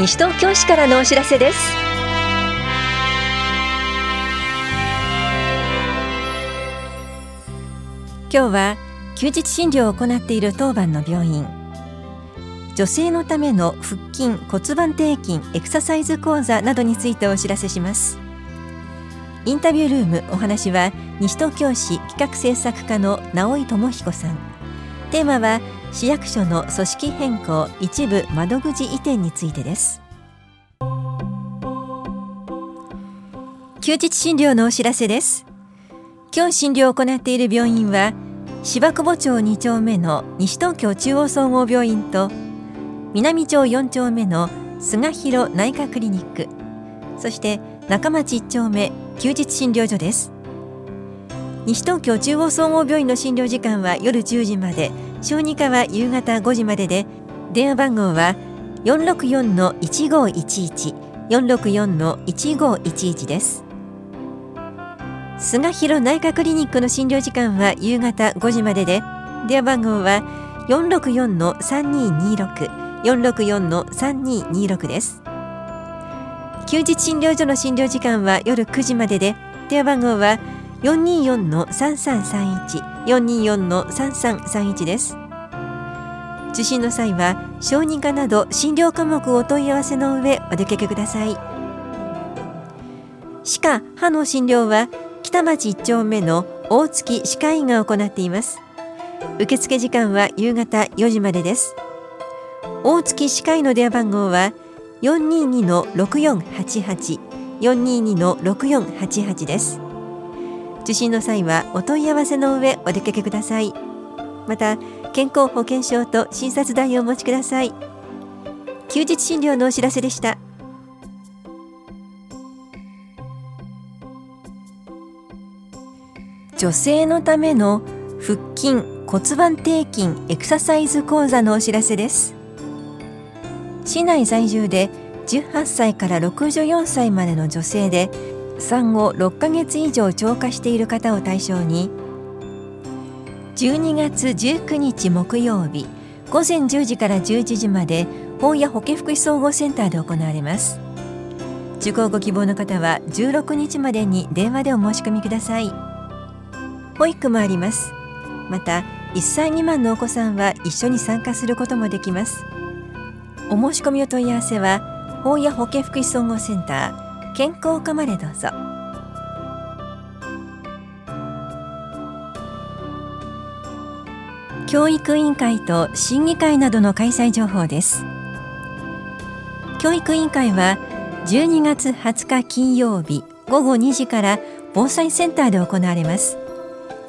西東京市からのお知らせです。今日は休日診療を行っている当番の病院。女性のための腹筋骨盤底筋エクササイズ講座などについてお知らせします。インタビュールームお話は西東京市企画政策課の直井智彦さん。テーマは市役所の組織変更一部窓口移転についてです。休日診療のお知らせです。今日診療を行っている病院は芝久保町2丁目の西東京中央総合病院と南町4丁目の菅広内科クリニックそして中町1丁目休日診療所です。西東京中央総合病院の診療時間は夜10時まで。小児科は夕方5時までで。電話番号は464-1511 464-1511です。菅広内科クリニックの診療時間は夕方5時までで。電話番号は464-3226 464-3226です。休日診療所の診療時間は夜9時までで。電話番号は424-3331 424-3331です。受診の際は小児科など診療科目をお問い合わせの上お出かけください。歯科・歯の診療は北町1丁目の大月歯科医が行っています。受付時間は夕方4時までです。大月歯科医の電話番号は422-6488 422-6488です。受診の際はお問い合わせの上お出かけください。また健康保険証と診察代をお持ちください。休日診療のお知らせでした。女性のための腹筋骨盤底筋エクササイズ講座のお知らせです。市内在住で18歳から64歳までの女性で産後6ヶ月以上超過している方を対象に12月19日木曜日午前10時から11時まで本屋保健福祉総合センターで行われます。受講ご希望の方は16日までに電話でお申し込みください。保育もあります。また1歳未満のお子さんは一緒に参加することもできます。お申し込みお問い合わせは本屋保健福祉総合センター健康課までどうぞ。教育委員会と審議会などの開催情報です。教育委員会は12月20日金曜日午後2時から防災センターで行われます。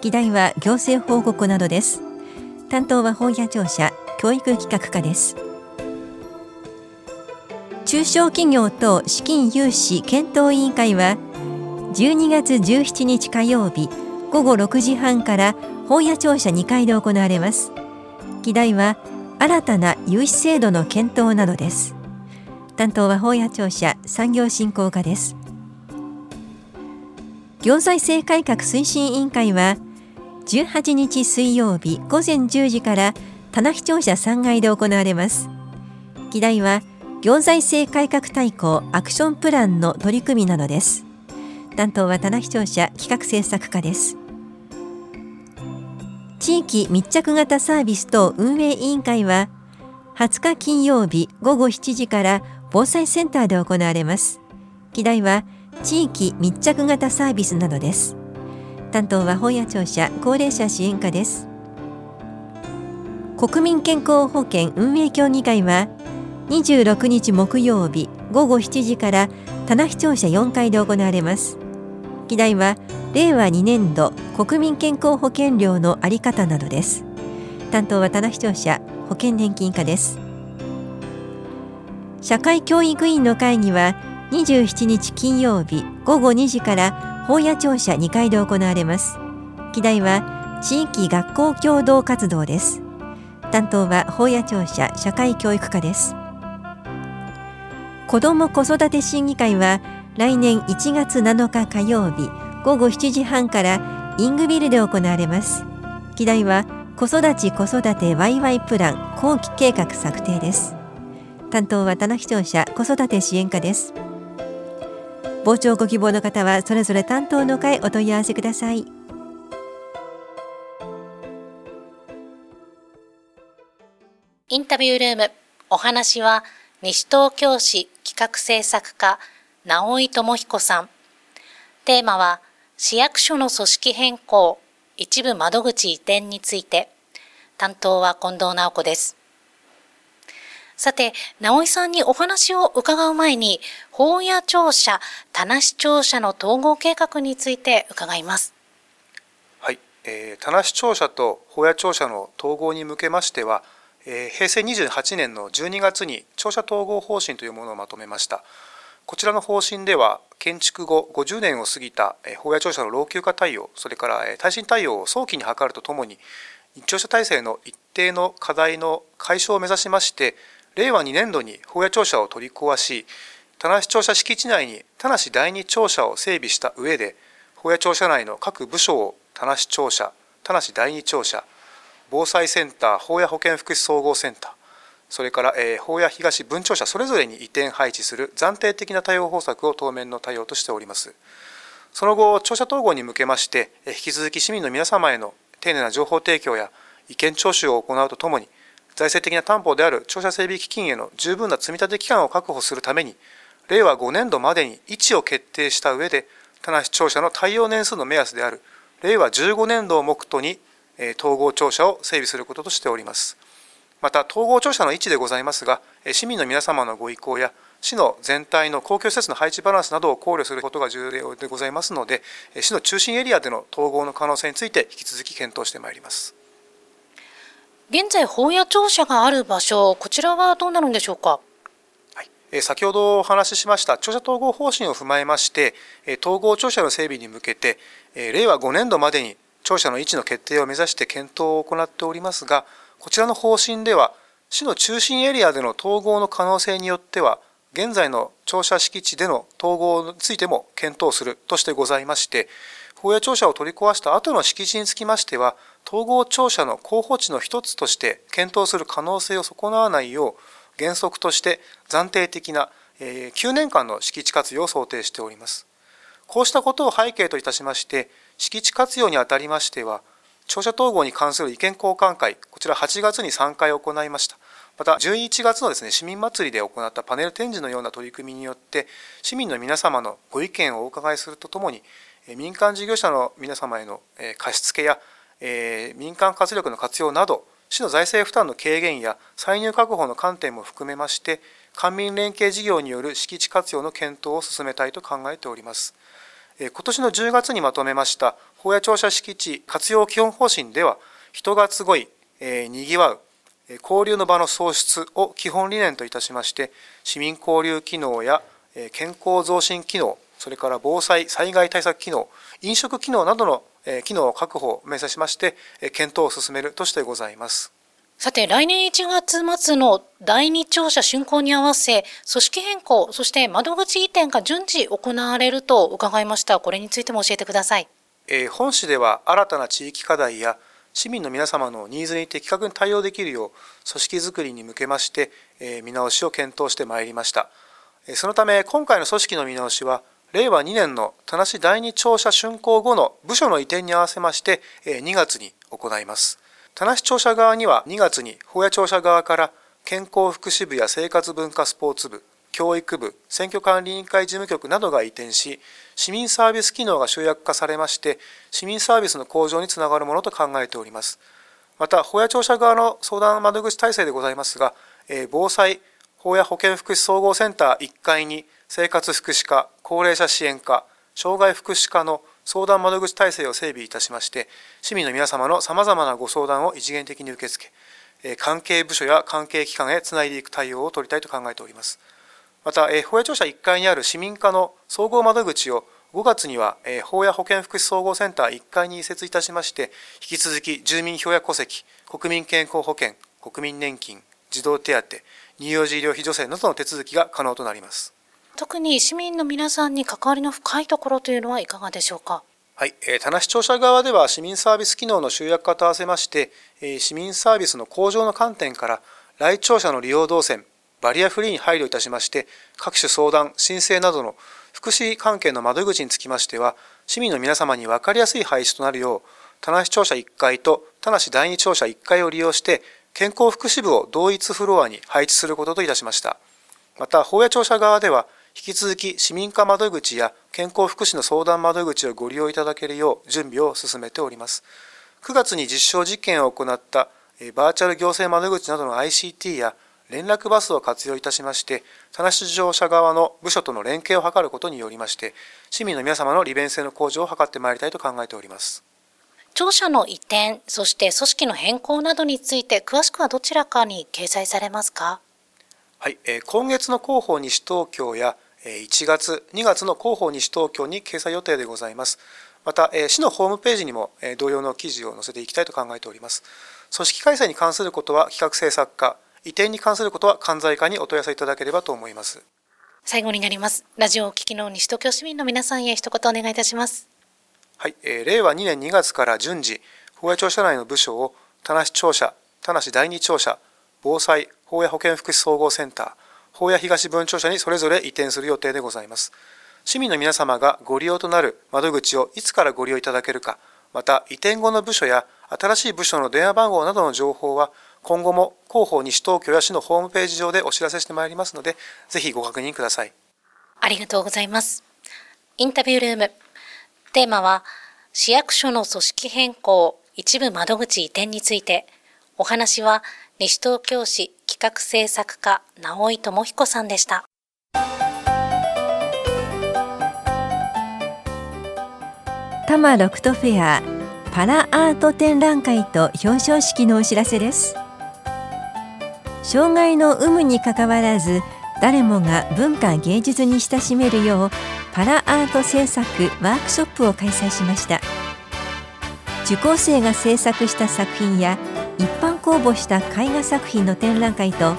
議題は行政報告などです。担当は本屋庁舎教育企画課です。中小企業と資金融資検討委員会は12月17日火曜日午後6時半から本屋庁舎2階で行われます。議題は新たな融資制度の検討などです。担当は本屋庁舎産業振興課です。行財政改革推進委員会は18日水曜日午前10時から棚視庁舎3階で行われます。議題は行財政改革大綱アクションプランの取り組みなどです。担当は棚視聴者企画政策課です。地域密着型サービス等運営委員会は20日金曜日午後7時から防災センターで行われます。議題は地域密着型サービスなどです。担当は本屋庁舎高齢者支援課です。国民健康保険運営協議会は26日木曜日午後7時から棚視聴者4階で行われます。議題は令和2年度国民健康保険料のあり方などです。担当は棚視聴者保険年金課です。社会教育委員の会議は27日金曜日午後2時から本屋庁舎2階で行われます。議題は地域学校共同活動です。担当は本屋庁舎社会教育課です。子ども子育て審議会は来年1月7日火曜日午後7時半からイングビルで行われます。議題は子育ち子育てワイワイプラン後期計画策定です。担当は棚視聴者子子育て支援課です。傍聴ご希望の方はそれぞれ担当の会お問い合わせください。インタビュールームお話は西東京市企画制作課直井智彦さん。テーマは市役所の組織変更一部窓口移転について。担当は近藤直子です。さて、直井さんにお話を伺う前に、法屋庁舎、田無庁舎の統合計画について伺います。はい、えー、田無庁舎と法屋庁舎の統合に向けましては、平成28年の12月に庁舎統合方針というものをまとめました。こちらの方針では、建築後50年を過ぎた法屋庁舎の老朽化対応、それから耐震対応を早期に図るとともに、庁舎体制の一定の課題の解消を目指しまして、令和2年度に法屋庁舎を取り壊し田無庁舎敷地内に田無第二庁舎を整備した上で法屋庁舎内の各部署を田無庁舎田無第二庁舎防災センター法屋保健福祉総合センター。それから、えー、法屋東分庁舎それぞれに移転配置する暫定的な対応方策を当面の対応としております。その後庁舎統合に向けまして引き続き市民の皆様への丁寧な情報提供や意見聴取を行うとともに財政的な担保である庁舎整備基金への十分な積立期間を確保するために、令和5年度までに位置を決定した上で、田無庁舎の対応年数の目安である令和15年度を目途に統合庁舎を整備することとしております。また、統合庁舎の位置でございますが、市民の皆様のご意向や、市の全体の公共施設の配置バランスなどを考慮することが重要でございますので、市の中心エリアでの統合の可能性について引き続き検討してまいります。現在、本屋庁舎がある場所、こちらはどうなるんでしょうか？先ほどお話ししました庁舎統合方針を踏まえまして統合庁舎の整備に向けて令和5年度までに庁舎の位置の決定を目指して検討を行っておりますがこちらの方針では市の中心エリアでの統合の可能性によっては現在の庁舎敷地での統合についても検討するとしてございまして法屋庁舎を取り壊した後の敷地につきましては統合庁舎の候補地の一つとして検討する可能性を損なわないよう原則として暫定的な9年間の敷地活用を想定しております。こうしたことを背景といたしまして、敷地活用にあたりましては、庁舎統合に関する意見交換会、こちら8月に3回行いました。また、11月のですね、市民祭りで行ったパネル展示のような取り組みによって、市民の皆様のご意見をお伺いするとともに、民間事業者の皆様への貸付や、民間活力の活用など、市の財政負担の軽減や歳入確保の観点も含めまして、官民連携事業による敷地活用の検討を進めたいと考えております。今年の10月にまとめました法屋庁舎敷地活用基本方針では、人が集い、えー、にぎわう、交流の場の創出を基本理念といたしまして、市民交流機能や健康増進機能、それから防災・災害対策機能、飲食機能などの機能を確保を目指しまして、検討を進めるとしてございます。さて、来年1月末の第二庁舎竣工に合わせ、組織変更、そして窓口移転が順次行われると伺いました。これについても教えてください。えー、本市では新たな地域課題や市民の皆様のニーズに的確に対応できるよう、組織づくりに向けまして、えー、見直しを検討してまいりました。そのため、今回の組織の見直しは、令和2年の田無第二庁舎竣工後の部署の移転に合わせまして2月に行います。田無庁舎側には2月に保谷庁舎側から健康福祉部や生活文化スポーツ部、教育部、選挙管理委員会事務局などが移転し、市民サービス機能が集約化されまして、市民サービスの向上につながるものと考えております。また、保谷庁舎側の相談窓口体制でございますがえ、防災、保谷保健福祉総合センター1階に生活福祉課、高齢者支援課、障害福祉課の相談窓口体制を整備いたしまして、市民の皆様のさまざまなご相談を一元的に受け付け、関係部署や関係機関へつないでいく対応を取りたいと考えております。また、法屋庁舎1階にある市民課の総合窓口を5月には法屋保健福祉総合センター1階に移設いたしまして、引き続き住民票や戸籍、国民健康保険、国民年金、児童手当、乳幼児医療費助成などの手続きが可能となります。特に市民の皆さんに関わりの深いところというのはいかがでしょうか？はい、えー、田無庁舎側では市民サービス機能の集約化と合わせまして、えー、市民サービスの向上の観点から来庁舎の利用動線バリアフリーに配慮いたしまして各種相談申請などの福祉関係の窓口につきましては市民の皆様に分かりやすい配置となるよう田無庁舎1階と田無第二庁舎1階を利用して健康福祉部を同一フロアに配置することといたしましたまた法屋庁舎側では引き続き市民課窓口や健康福祉の相談窓口をご利用いただけるよう準備を進めております。9月に実証実験を行ったバーチャル行政窓口などの ICT や連絡バスを活用いたしまして田無庁舎側の部署との連携を図ることによりまして市民の皆様の利便性の向上を図ってまいりたいと考えております。庁舎の移転そして組織の変更などについて詳しくはどちらかに掲載されますか？はい、えー、今月の広報西東京や1月、2月の広報西東京に掲載予定でございます。また、市のホームページにも同様の記事を載せていきたいと考えております。組織開催に関することは企画制作課、移転に関することは関西課にお問い合わせいただければと思います。最後になります。ラジオをお聞きの西東京市民の皆さんへ一言お願いいたします。はい、えー、令和2年2月から順次、法屋庁舎内の部署を田無庁舎、田無第二庁舎、防災、法屋保健福祉総合センター、法屋東分庁舎にそれぞれ移転する予定でございます。市民の皆様がご利用となる窓口をいつからご利用いただけるか、また移転後の部署や新しい部署の電話番号などの情報は今後も広報西東京や市のホームページ上でお知らせしてまいりますので、ぜひご確認ください。ありがとうございます。インタビュールーム。テーマは、市役所の組織変更、一部窓口移転について、お話は西東京市企画制作家、直井智彦さんでした。多摩ロクトフェアパラアート展覧会と表彰式のお知らせです障害の有無にかかわらず誰もが文化芸術に親しめるようパラアート制作ワークショップを開催しました受講生が制作した作品や一般公募した絵画作品の展覧会と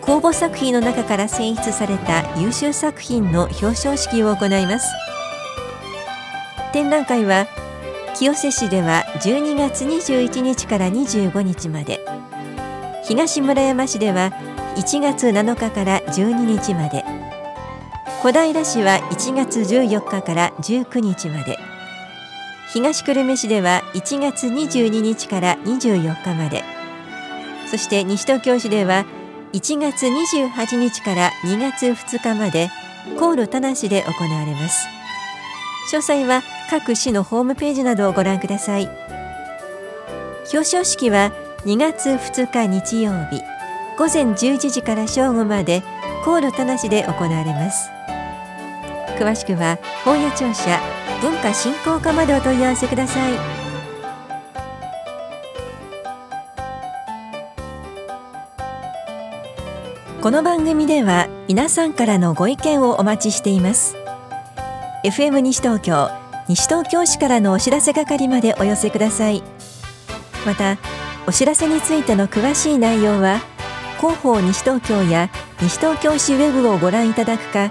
公募作品の中から選出された優秀作品の表彰式を行います。展覧会は清瀬市では12月21日から25日まで。東村山市では1月7日から12日まで。小平市は1月14日から19日まで。東久留米市では1月22日から24日まで。そして西東京市では1月28日から2月2日まで航路田無で行われます。詳細は各市のホームページなどをご覧ください。表彰式は2月2日日曜日午前11時から正午まで航路田無で行われます。詳しくは本屋庁舎文化振興課までお問い合わせください。この番組では皆さんからのご意見をお待ちしています。FM 西東京西東京市からのお知らせ係までお寄せください。またお知らせについての詳しい内容は広報西東京や西東京市ウェブをご覧いただくか